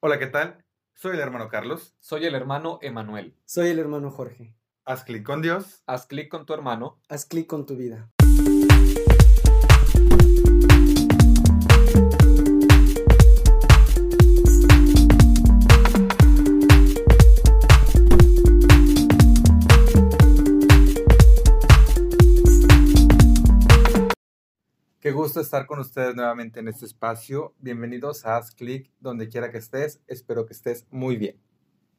Hola, ¿qué tal? Soy el hermano Carlos. Soy el hermano Emanuel. Soy el hermano Jorge. Haz clic con Dios. Haz clic con tu hermano. Haz clic con tu vida. Qué gusto estar con ustedes nuevamente en este espacio. Bienvenidos a Haz clic donde quiera que estés. Espero que estés muy bien.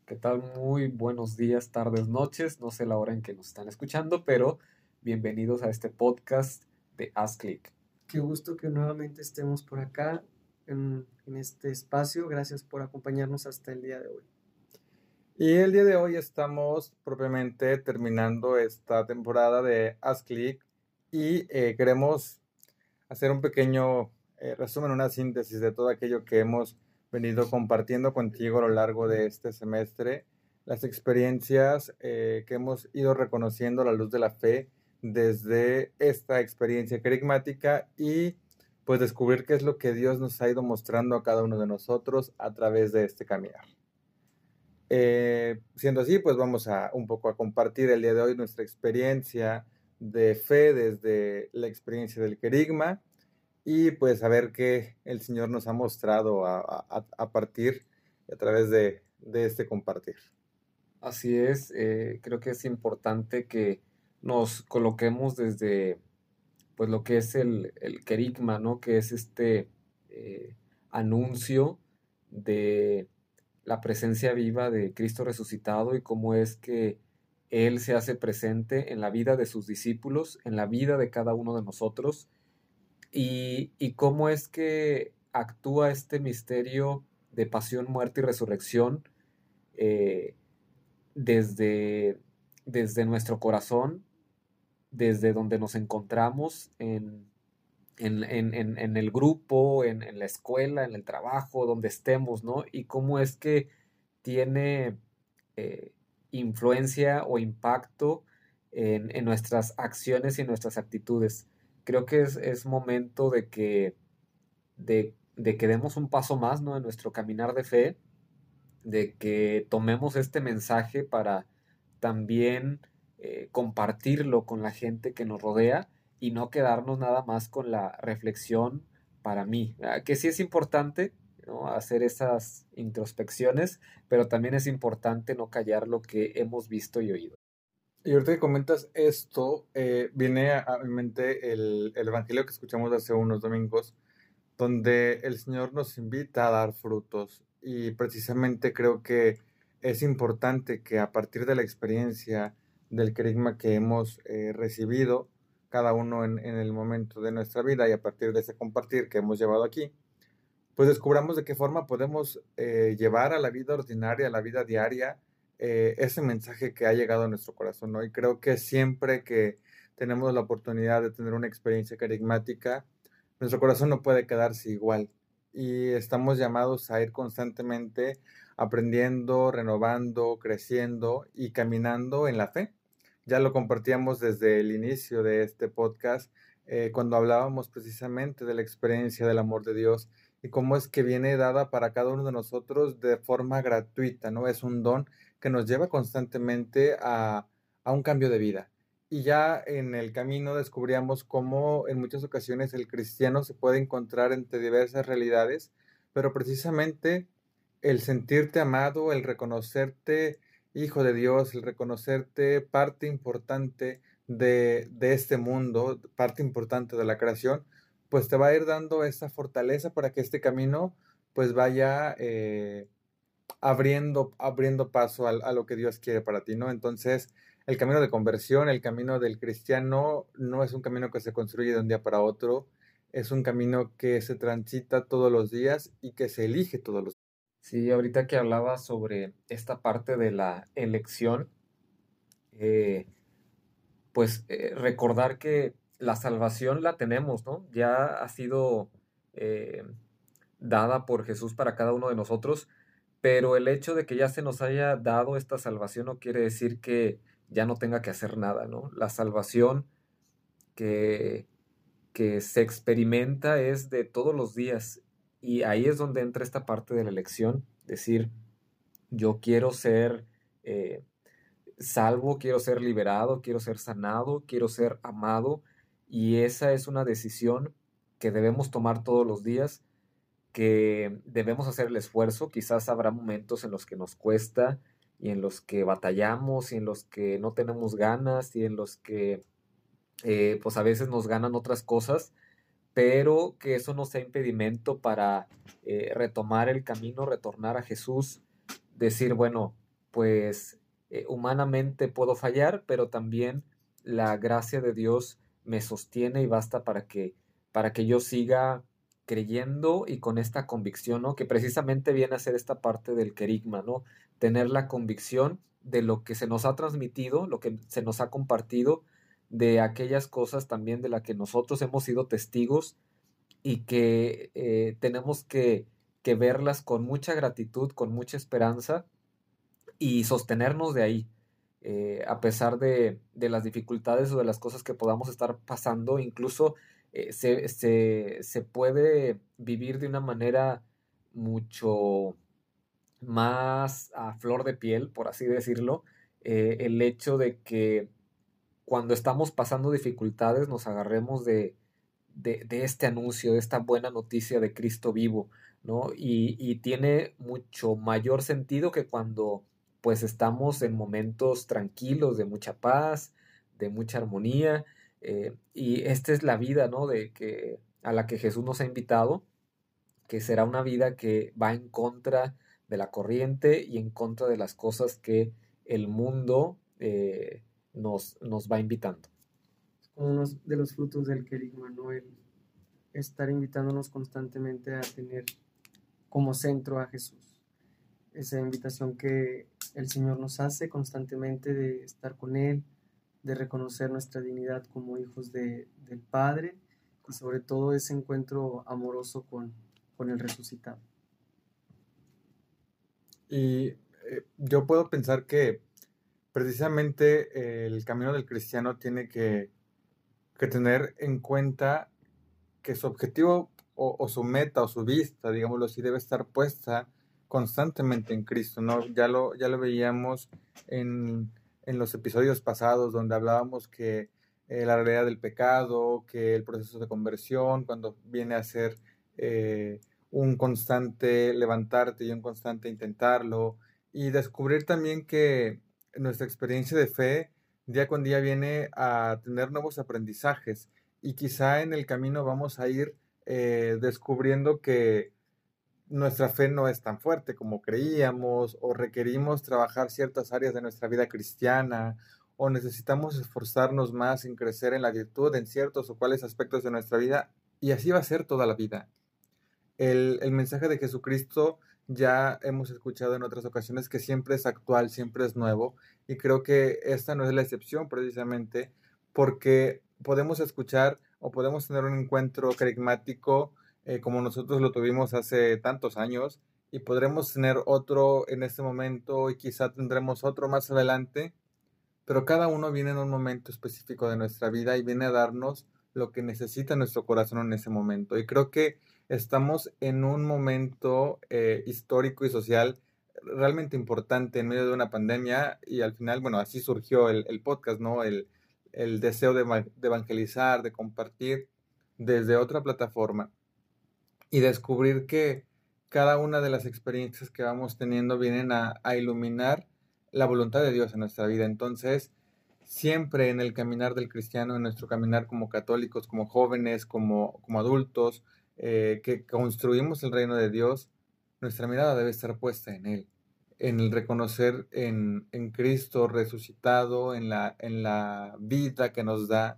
¿Qué tal? Muy buenos días, tardes, noches. No sé la hora en que nos están escuchando, pero bienvenidos a este podcast de Haz clic. Qué gusto que nuevamente estemos por acá en, en este espacio. Gracias por acompañarnos hasta el día de hoy. Y el día de hoy estamos propiamente terminando esta temporada de Haz clic y eh, queremos hacer un pequeño eh, resumen, una síntesis de todo aquello que hemos venido compartiendo contigo a lo largo de este semestre, las experiencias eh, que hemos ido reconociendo a la luz de la fe desde esta experiencia carismática y pues descubrir qué es lo que Dios nos ha ido mostrando a cada uno de nosotros a través de este caminar. Eh, siendo así, pues vamos a un poco a compartir el día de hoy nuestra experiencia de fe desde la experiencia del querigma y pues a ver qué el Señor nos ha mostrado a, partir a través de, de, este compartir. Así es, eh, creo que es importante que nos coloquemos desde pues lo que es el, el querigma, ¿no? Que es este eh, anuncio de la presencia viva de Cristo resucitado y cómo es que Él se hace presente en la vida de sus discípulos, en la vida de cada uno de nosotros, y, cómo es que actúa este misterio de pasión, muerte y resurrección eh, desde, desde nuestro corazón, desde donde nos encontramos en, en, en, en el grupo, en, la escuela, en el trabajo, donde estemos, ¿no? Y cómo es que tiene eh, influencia o impacto en, en, nuestras acciones y nuestras actitudes. Creo que es, es momento de que, de, de, que demos un paso más ¿no? en nuestro caminar de fe, de que tomemos este mensaje para también eh, compartirlo con la gente que nos rodea y no quedarnos nada más con la reflexión para mí, que sí es importante hacer esas introspecciones, pero también es importante no callar lo que hemos visto y oído. Y ahorita que comentas esto, eh, viene a, mi mente el, el, Evangelio que escuchamos hace unos domingos, donde el Señor nos invita a dar frutos. Y precisamente creo que es importante que a partir de la experiencia del carisma que hemos eh, recibido, cada uno en, el momento de nuestra vida y a partir de ese compartir que hemos llevado aquí, pues descubramos de qué forma podemos eh, llevar a la vida ordinaria, a la vida diaria, eh, ese mensaje que ha llegado a nuestro corazón. ¿no? Y creo que siempre que tenemos la oportunidad de tener una experiencia carismática, nuestro corazón no puede quedarse igual. Y estamos llamados a ir constantemente aprendiendo, renovando, creciendo y caminando en la fe. Ya lo compartíamos desde el inicio de este podcast, eh, cuando hablábamos precisamente de la experiencia del amor de Dios y cómo es que viene dada para cada uno de nosotros de forma gratuita, ¿no? Es un don que nos lleva constantemente a, a un cambio de vida. Y ya en el camino descubríamos cómo en muchas ocasiones el cristiano se puede encontrar entre diversas realidades, pero precisamente el sentirte amado, el reconocerte hijo de Dios, el reconocerte parte importante de, de, este mundo, parte importante de la creación, pues te va a ir dando esa fortaleza para que este camino pues vaya eh, abriendo, abriendo paso a, lo que Dios quiere para ti, ¿no? Entonces, el camino de conversión, el camino del cristiano, no es un camino que se construye de un día para otro, es un camino que se transita todos los días y que se elige todos los días. Sí, ahorita que hablaba sobre esta parte de la elección, eh, pues eh, recordar que la salvación la tenemos, ¿no? Ya ha sido eh, dada por Jesús para cada uno de nosotros, pero el hecho de que ya se nos haya dado esta salvación no quiere decir que ya no tenga que hacer nada, ¿no? La salvación que, que se experimenta es de todos los días y ahí es donde entra esta parte de la elección, Decir, yo quiero ser eh, salvo, quiero ser liberado, quiero ser sanado, quiero ser amado. Y esa es una decisión que debemos tomar todos los días, que debemos hacer el esfuerzo. Quizás habrá momentos en los que nos cuesta y en los que batallamos y en los que no tenemos ganas y en los que eh, pues a veces nos ganan otras cosas, pero que eso no sea impedimento para eh, retomar el camino, retornar a Jesús, decir, bueno, pues eh, humanamente puedo fallar, pero también la gracia de Dios me sostiene y basta para que, para que yo siga creyendo y con esta convicción, ¿no? Que precisamente viene a ser esta parte del querigma, ¿no? Tener la convicción de lo que se nos ha transmitido, lo que se nos ha compartido, de aquellas cosas también de las que nosotros hemos sido testigos y que eh, tenemos que, que verlas con mucha gratitud, con mucha esperanza y sostenernos de ahí. Eh, a pesar de, las dificultades o de las cosas que podamos estar pasando, incluso eh, se, puede vivir de una manera mucho más a flor de piel, por así decirlo, eh, el hecho de que cuando estamos pasando dificultades nos agarremos de, de, este anuncio, de esta buena noticia de Cristo vivo, ¿no? Y, y tiene mucho mayor sentido que cuando pues estamos en momentos tranquilos, de mucha paz, de mucha armonía, eh, y esta es la vida, ¿no? De que, a la que Jesús nos ha invitado, que será una vida que va en contra de la corriente y en contra de las cosas que el mundo eh, nos, nos va invitando. Uno de los frutos del querigma, ¿no? El estar invitándonos constantemente a tener como centro a Jesús. Esa invitación que el Señor nos hace constantemente de estar con Él, de reconocer nuestra dignidad como hijos de, del Padre y sobre todo ese encuentro amoroso con, con el resucitado. Y eh, yo puedo pensar que precisamente el camino del cristiano tiene que, que tener en cuenta que su objetivo o, o, su meta o su vista, digámoslo así, debe estar puesta constantemente en Cristo, ¿no? Ya lo, ya lo veíamos en, los episodios pasados donde hablábamos que eh, la realidad del pecado, que el proceso de conversión, cuando viene a ser eh, un constante levantarte y un constante intentarlo, y descubrir también que nuestra experiencia de fe día con día viene a tener nuevos aprendizajes y quizá en el camino vamos a ir eh, descubriendo que nuestra fe no es tan fuerte como creíamos o requerimos trabajar ciertas áreas de nuestra vida cristiana o necesitamos esforzarnos más en crecer en la virtud en ciertos o cuales aspectos de nuestra vida y así va a ser toda la vida. El, el mensaje de Jesucristo ya hemos escuchado en otras ocasiones que siempre es actual, siempre es nuevo y creo que esta no es la excepción precisamente porque podemos escuchar o podemos tener un encuentro carismático eh, como nosotros lo tuvimos hace tantos años y podremos tener otro en este momento y quizá tendremos otro más adelante, pero cada uno viene en un momento específico de nuestra vida y viene a darnos lo que necesita nuestro corazón en ese momento. Y creo que estamos en un momento eh, histórico y social realmente importante en medio de una pandemia y al final, bueno, así surgió el, podcast, ¿no? El, deseo de, de evangelizar, de compartir desde otra plataforma y descubrir que cada una de las experiencias que vamos teniendo vienen a, iluminar la voluntad de Dios en nuestra vida. Entonces, siempre en el caminar del cristiano, en nuestro caminar como católicos, como jóvenes, como, como adultos, eh, que construimos el reino de Dios, nuestra mirada debe estar puesta en Él, en el reconocer en, en Cristo resucitado, en la, en la vida que nos da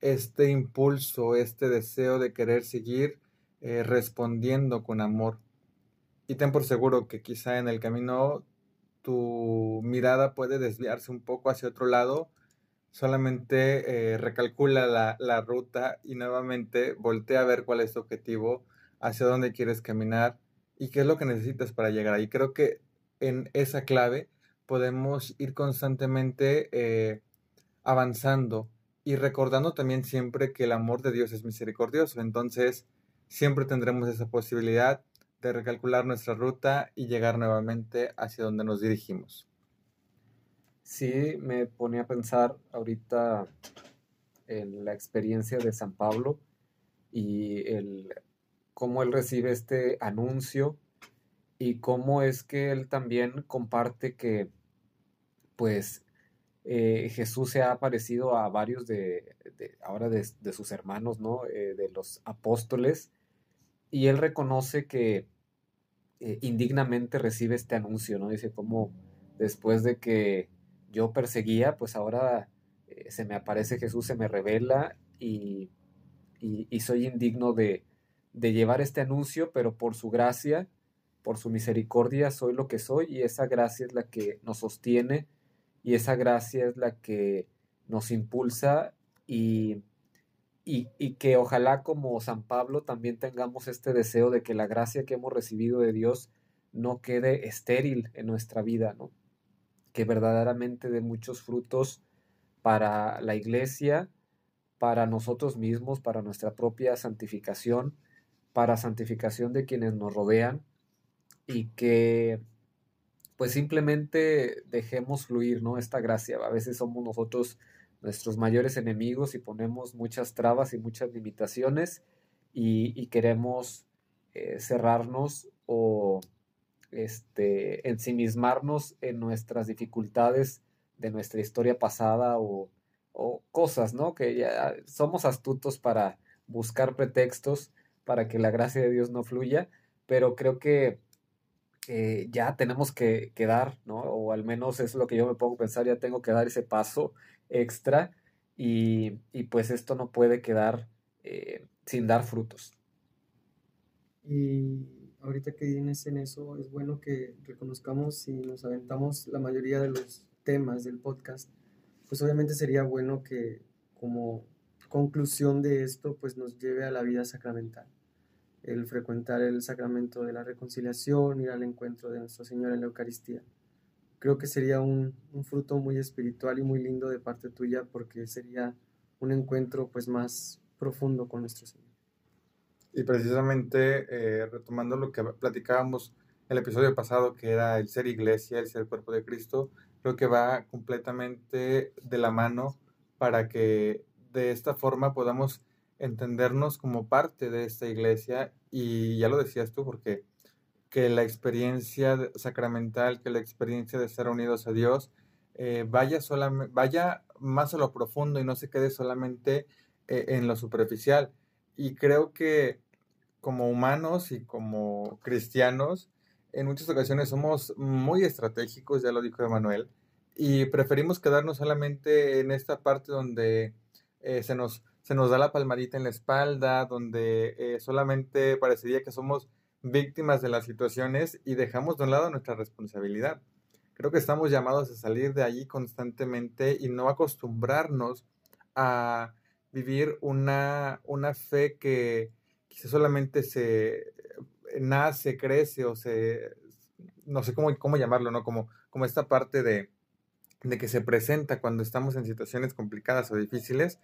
este impulso, este deseo de querer seguir eh, respondiendo con amor. Y ten por seguro que quizá en el camino tu mirada puede desviarse un poco hacia otro lado, solamente eh, recalcula la, ruta y nuevamente voltea a ver cuál es tu objetivo, hacia dónde quieres caminar y qué es lo que necesitas para llegar ahí. Creo que en esa clave podemos ir constantemente eh, avanzando y recordando también siempre que el amor de Dios es misericordioso. Entonces, siempre tendremos esa posibilidad de recalcular nuestra ruta y llegar nuevamente hacia donde nos dirigimos. Sí, me ponía a pensar ahorita en la experiencia de San Pablo y el cómo él recibe este anuncio y cómo es que él también comparte que pues eh, Jesús se ha aparecido a varios de, ahora de, sus hermanos, ¿no? Eh, de los apóstoles, y él reconoce que eh, indignamente recibe este anuncio, ¿no? Dice como después de que yo perseguía, pues ahora se me aparece Jesús, se me revela y, y soy indigno de, de llevar este anuncio, pero por su gracia, por su misericordia, soy lo que soy y esa gracia es la que nos sostiene y esa gracia es la que nos impulsa y, y, que ojalá como San Pablo también tengamos este deseo de que la gracia que hemos recibido de Dios no quede estéril en nuestra vida, ¿no? que verdaderamente dé muchos frutos para la iglesia, para nosotros mismos, para nuestra propia santificación para santificación de quienes nos rodean y que pues simplemente dejemos fluir, ¿no? Esta gracia. A veces somos nosotros nuestros mayores enemigos y ponemos muchas trabas y muchas limitaciones y, queremos eh, cerrarnos o este, ensimismarnos en nuestras dificultades de nuestra historia pasada o, o cosas, ¿no? Que ya somos astutos para buscar pretextos para que la gracia de Dios no fluya, pero creo que eh, ya tenemos que, dar, ¿no? Al menos es lo que yo me pongo a pensar, ya tengo que dar ese paso extra y, pues esto no puede quedar eh, sin dar frutos. Y ahorita que vienes en eso, es bueno que reconozcamos y nos aventamos la mayoría de los temas del podcast, pues obviamente sería bueno que como conclusión de esto, pues nos lleve a la vida sacramental el frecuentar el sacramento de la reconciliación, ir al encuentro de Nuestro Señor en la Eucaristía. Creo que sería un, fruto muy espiritual y muy lindo de parte tuya porque sería un encuentro pues más profundo con nuestro Señor. Y precisamente eh, retomando lo que platicábamos el episodio pasado, que era el ser iglesia, el ser cuerpo de Cristo, creo que va completamente de la mano para que de esta forma podamos entendernos como parte de esta iglesia y ya lo decías tú, porque que la experiencia sacramental, que la experiencia de estar unidos a Dios eh, vaya, vaya más a lo profundo y no se quede solamente eh, en lo superficial. Y creo que como humanos y como cristianos, en muchas ocasiones somos muy estratégicos, ya lo dijo Emanuel, y preferimos quedarnos solamente en esta parte donde eh, se nos se nos da la palmadita en la espalda, donde solamente parecería que somos víctimas de las situaciones y dejamos de un lado nuestra responsabilidad. Creo que estamos llamados a salir de allí constantemente y no acostumbrarnos a vivir una, una fe que quizás solamente se nace, crece o se, no sé cómo, cómo llamarlo, ¿no? Como, como esta parte de, de que se presenta cuando estamos en situaciones complicadas o difíciles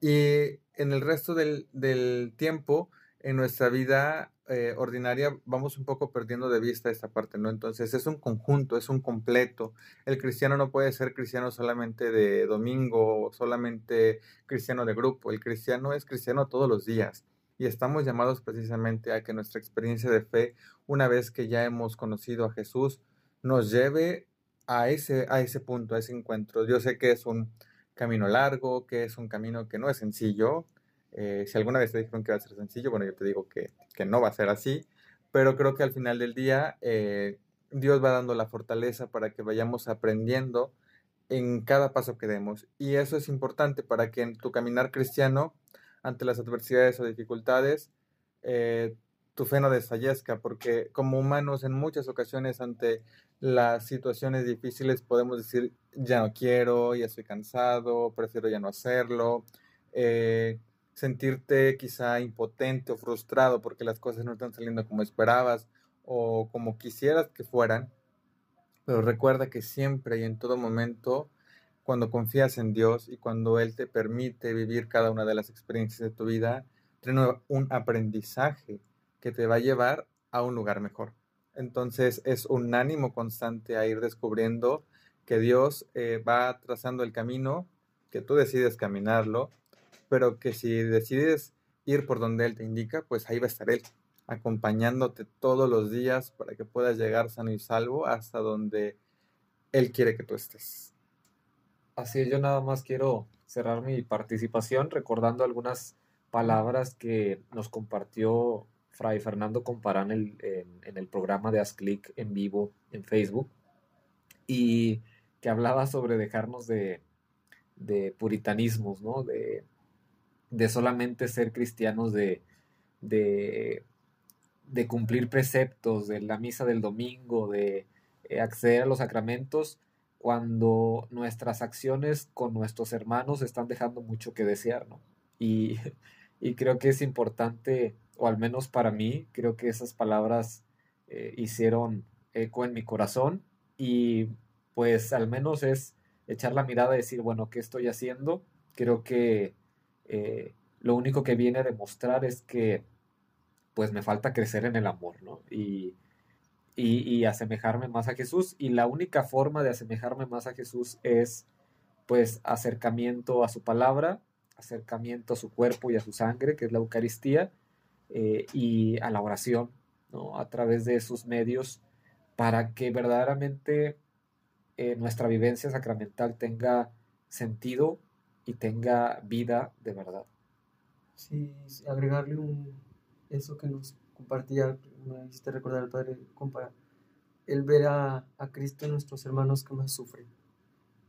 y en el resto del, tiempo, en nuestra vida eh, ordinaria, vamos un poco perdiendo de vista esta parte, ¿no? Entonces es un conjunto, es un completo. El cristiano no puede ser cristiano solamente de domingo solamente cristiano de grupo. El cristiano es cristiano todos los días. Y estamos llamados precisamente a que nuestra experiencia de fe, una vez que ya hemos conocido a Jesús, nos lleve a ese, a ese punto, a ese encuentro. Yo sé que es un, camino largo, que es un camino que no es sencillo. Eh, si alguna vez te dijeron que va a ser sencillo, bueno, yo te digo que, no va a ser así, pero creo que al final del día eh, Dios va dando la fortaleza para que vayamos aprendiendo en cada paso que demos. Y eso es importante para que en tu caminar cristiano, ante las adversidades o dificultades, eh, tu fe no desfallezca, porque como humanos en muchas ocasiones ante las situaciones difíciles podemos decir, ya no quiero, ya estoy cansado, prefiero ya no hacerlo, eh, sentirte quizá impotente o frustrado porque las cosas no están saliendo como esperabas o como quisieras que fueran, pero recuerda que siempre y en todo momento, cuando confías en Dios y cuando Él te permite vivir cada una de las experiencias de tu vida, tiene un aprendizaje que te va a llevar a un lugar mejor. Entonces es un ánimo constante a ir descubriendo que Dios eh, va trazando el camino, que tú decides caminarlo, pero que si decides ir por donde Él te indica, pues ahí va a estar Él, acompañándote todos los días para que puedas llegar sano y salvo hasta donde Él quiere que tú estés. Así es, yo nada más quiero cerrar mi participación recordando algunas palabras que nos compartió Fray Fernando Comparán en, el programa de Asclick en vivo en Facebook y que hablaba sobre dejarnos de, de puritanismos, ¿no? De, de, solamente ser cristianos de, de, de, cumplir preceptos, de la misa del domingo, de eh, acceder a los sacramentos, cuando nuestras acciones con nuestros hermanos están dejando mucho que desear, ¿no? Y, y creo que es importante o al menos para mí, creo que esas palabras eh, hicieron eco en mi corazón y pues al menos es echar la mirada y decir, bueno, ¿qué estoy haciendo? Creo que eh, lo único que viene a demostrar es que pues me falta crecer en el amor, ¿no? Y, y, y, asemejarme más a Jesús. Y la única forma de asemejarme más a Jesús es pues acercamiento a su palabra, acercamiento a su cuerpo y a su sangre, que es la Eucaristía, eh, y a la oración, ¿no? a través de esos medios, para que verdaderamente eh, nuestra vivencia sacramental tenga sentido y tenga vida de verdad. Sí, agregarle un, eso que nos compartía, me hiciste recordar al Padre el ver a, a, Cristo en nuestros hermanos que más sufren,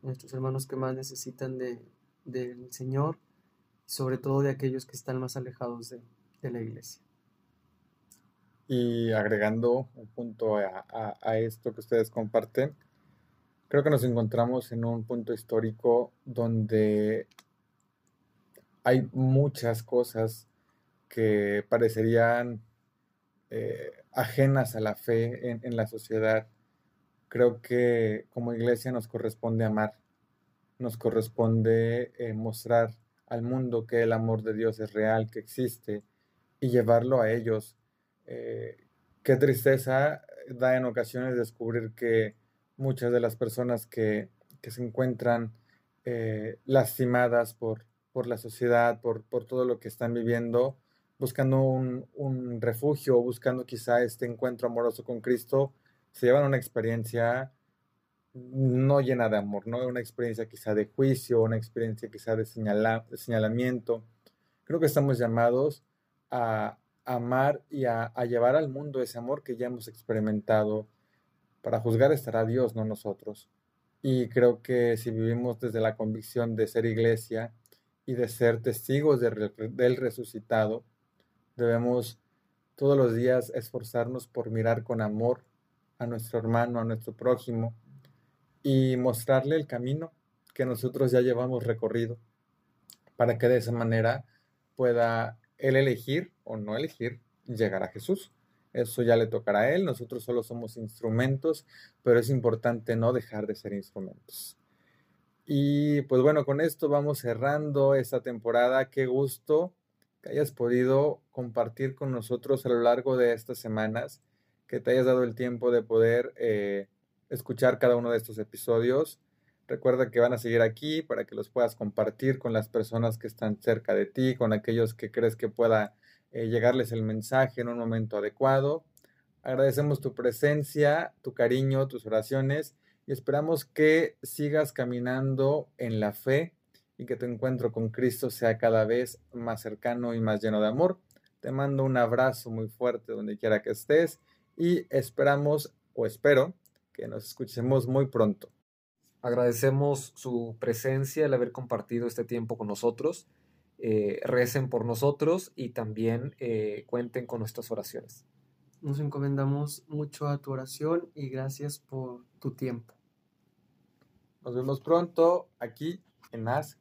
nuestros hermanos que más necesitan de, del Señor, sobre todo de aquellos que están más alejados de, de la iglesia. Y agregando un punto a, esto que ustedes comparten, creo que nos encontramos en un punto histórico donde hay muchas cosas que parecerían eh, ajenas a la fe en, la sociedad. Creo que como iglesia nos corresponde amar, nos corresponde eh, mostrar al mundo que el amor de Dios es real, que existe, y llevarlo a ellos. Eh, qué tristeza da en ocasiones descubrir que muchas de las personas que, se encuentran eh, lastimadas por, por la sociedad, por, por, todo lo que están viviendo, buscando un, un, refugio, buscando quizá este encuentro amoroso con Cristo, se llevan una experiencia no llena de amor, ¿no? Una experiencia quizá de juicio, una experiencia quizá de, de señalamiento. Creo que estamos llamados a amar y a, llevar al mundo ese amor que ya hemos experimentado. Para juzgar estará Dios, no nosotros. Y creo que si vivimos desde la convicción de ser iglesia y de ser testigos del resucitado, debemos todos los días esforzarnos por mirar con amor a nuestro hermano, a nuestro prójimo y mostrarle el camino que nosotros ya llevamos recorrido para que de esa manera pueda el elegir o no elegir llegar a Jesús. Eso ya le tocará a Él, nosotros solo somos instrumentos, pero es importante no dejar de ser instrumentos. Y pues bueno, con esto vamos cerrando esta temporada. Qué gusto que hayas podido compartir con nosotros a lo largo de estas semanas, que te hayas dado el tiempo de poder eh, escuchar cada uno de estos episodios. Recuerda que van a seguir aquí para que los puedas compartir con las personas que están cerca de ti, con aquellos que crees que pueda eh, llegarles el mensaje en un momento adecuado. Agradecemos tu presencia, tu cariño, tus oraciones y esperamos que sigas caminando en la fe y que tu encuentro con Cristo sea cada vez más cercano y más lleno de amor. Te mando un abrazo muy fuerte donde quiera que estés y esperamos o espero que nos escuchemos muy pronto. Agradecemos su presencia, el haber compartido este tiempo con nosotros. Eh, recen por nosotros y también eh, cuenten con nuestras oraciones. Nos encomendamos mucho a tu oración y gracias por tu tiempo. Nos vemos pronto aquí en As